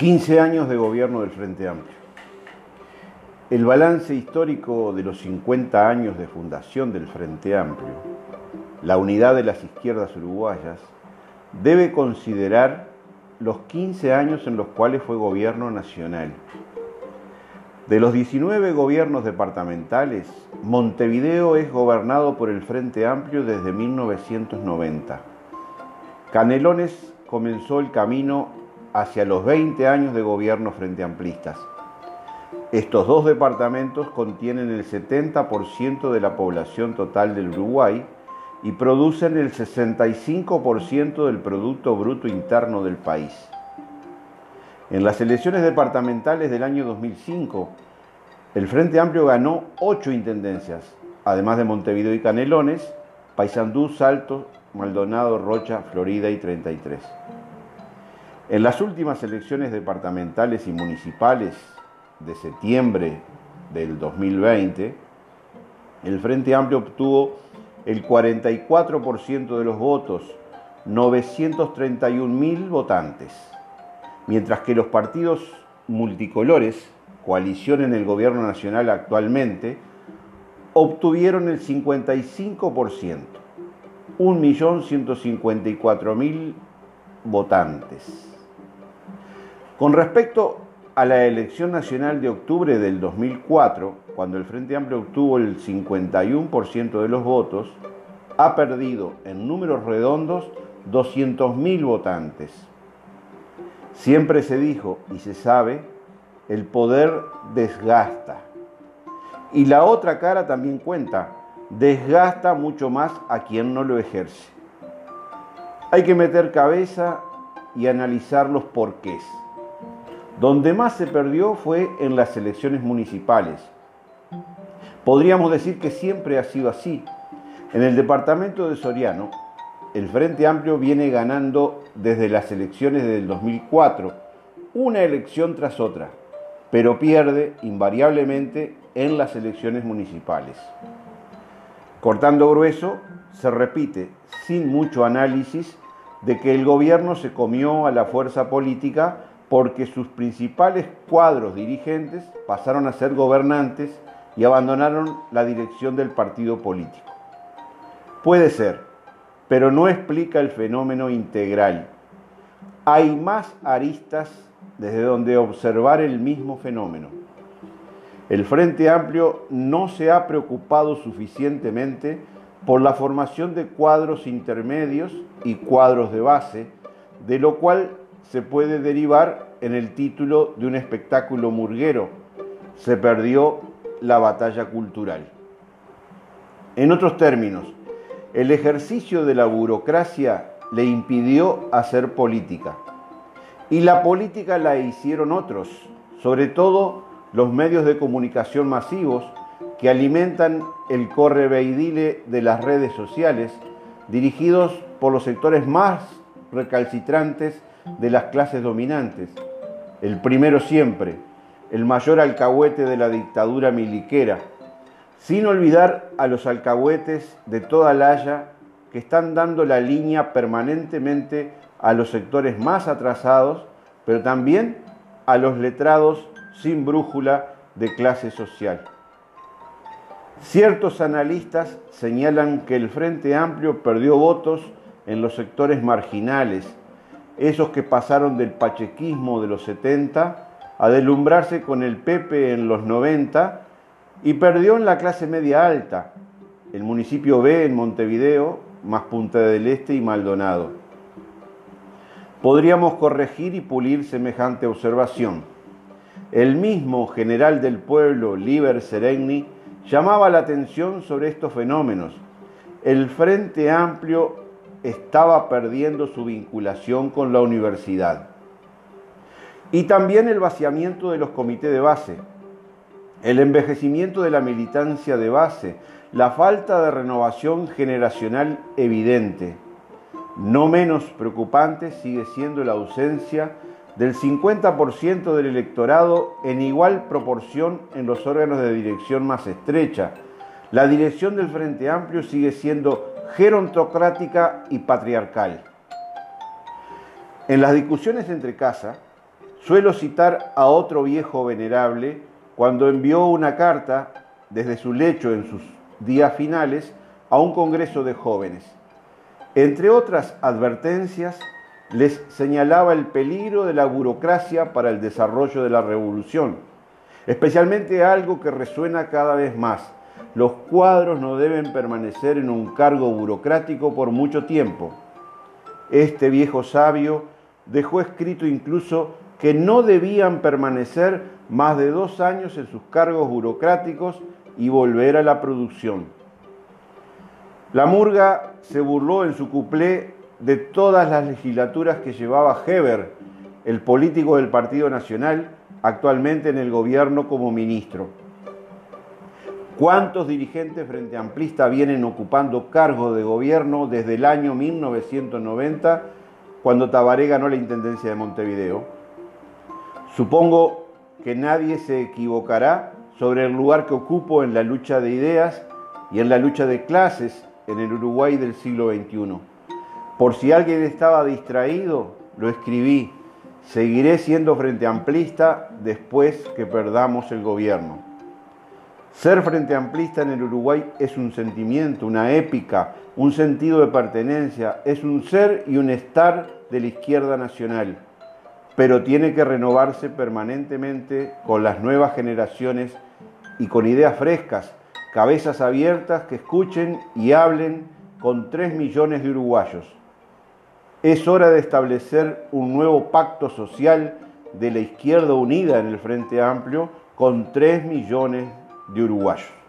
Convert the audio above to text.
15 años de gobierno del Frente Amplio. El balance histórico de los 50 años de fundación del Frente Amplio, la unidad de las izquierdas uruguayas, debe considerar los 15 años en los cuales fue gobierno nacional. De los 19 gobiernos departamentales, Montevideo es gobernado por el Frente Amplio desde 1990. Canelones comenzó el camino hacia los 20 años de gobierno frente amplistas. Estos dos departamentos contienen el 70% de la población total del Uruguay y producen el 65% del Producto Bruto Interno del país. En las elecciones departamentales del año 2005, el Frente Amplio ganó ocho intendencias, además de Montevideo y Canelones, Paysandú, Salto, Maldonado, Rocha, Florida y 33. En las últimas elecciones departamentales y municipales de septiembre del 2020, el Frente Amplio obtuvo el 44% de los votos, 931.000 votantes, mientras que los partidos multicolores, coalición en el gobierno nacional actualmente, obtuvieron el 55%, 1.154.000 votantes. Con respecto a la elección nacional de octubre del 2004, cuando el Frente Amplio obtuvo el 51% de los votos, ha perdido en números redondos 200.000 votantes. Siempre se dijo y se sabe, el poder desgasta. Y la otra cara también cuenta, desgasta mucho más a quien no lo ejerce. Hay que meter cabeza y analizar los porqués. Donde más se perdió fue en las elecciones municipales. Podríamos decir que siempre ha sido así. En el departamento de Soriano, el Frente Amplio viene ganando desde las elecciones del 2004, una elección tras otra, pero pierde invariablemente en las elecciones municipales. Cortando grueso, se repite, sin mucho análisis, de que el gobierno se comió a la fuerza política porque sus principales cuadros dirigentes pasaron a ser gobernantes y abandonaron la dirección del partido político. Puede ser, pero no explica el fenómeno integral. Hay más aristas desde donde observar el mismo fenómeno. El Frente Amplio no se ha preocupado suficientemente por la formación de cuadros intermedios y cuadros de base, de lo cual se puede derivar en el título de un espectáculo murguero. Se perdió la batalla cultural. En otros términos, el ejercicio de la burocracia le impidió hacer política. Y la política la hicieron otros, sobre todo los medios de comunicación masivos que alimentan el correveidile de las redes sociales, dirigidos por los sectores más recalcitrantes de las clases dominantes. El primero siempre, el mayor alcahuete de la dictadura miliquera, sin olvidar a los alcahuetes de toda la Haya que están dando la línea permanentemente a los sectores más atrasados, pero también a los letrados sin brújula de clase social. Ciertos analistas señalan que el Frente Amplio perdió votos en los sectores marginales, esos que pasaron del pachequismo de los 70 a delumbrarse con el Pepe en los 90 y perdió en la clase media alta, el municipio B en Montevideo, más Punta del Este y Maldonado. Podríamos corregir y pulir semejante observación. El mismo general del pueblo, Liber Seregni, llamaba la atención sobre estos fenómenos. El Frente Amplio estaba perdiendo su vinculación con la universidad. Y también el vaciamiento de los comités de base, el envejecimiento de la militancia de base, la falta de renovación generacional evidente. No menos preocupante sigue siendo la ausencia del 50% del electorado en igual proporción en los órganos de dirección más estrecha. La dirección del Frente Amplio sigue siendo gerontocrática y patriarcal. En las discusiones entre casa, Suelo citar a otro viejo venerable cuando envió una carta desde su lecho en sus días finales a un congreso de jóvenes. Entre otras advertencias, les señalaba el peligro de la burocracia para el desarrollo de la revolución, especialmente algo que resuena cada vez más. Los cuadros no deben permanecer en un cargo burocrático por mucho tiempo. Este viejo sabio dejó escrito incluso que no debían permanecer más de dos años en sus cargos burocráticos y volver a la producción. La murga se burló en su cuplé de todas las legislaturas que llevaba Heber, el político del Partido Nacional, actualmente en el gobierno como ministro. ¿Cuántos dirigentes frente amplista vienen ocupando cargos de gobierno desde el año 1990, cuando Tabaré ganó la Intendencia de Montevideo? Supongo que nadie se equivocará sobre el lugar que ocupo en la lucha de ideas y en la lucha de clases en el Uruguay del siglo XXI. Por si alguien estaba distraído, lo escribí. Seguiré siendo frente amplista después que perdamos el gobierno. Ser frente amplista en el Uruguay es un sentimiento, una épica, un sentido de pertenencia, es un ser y un estar de la izquierda nacional, pero tiene que renovarse permanentemente con las nuevas generaciones y con ideas frescas, cabezas abiertas que escuchen y hablen con 3 millones de uruguayos. Es hora de establecer un nuevo pacto social de la izquierda unida en el Frente Amplio con 3 millones de uruguayos.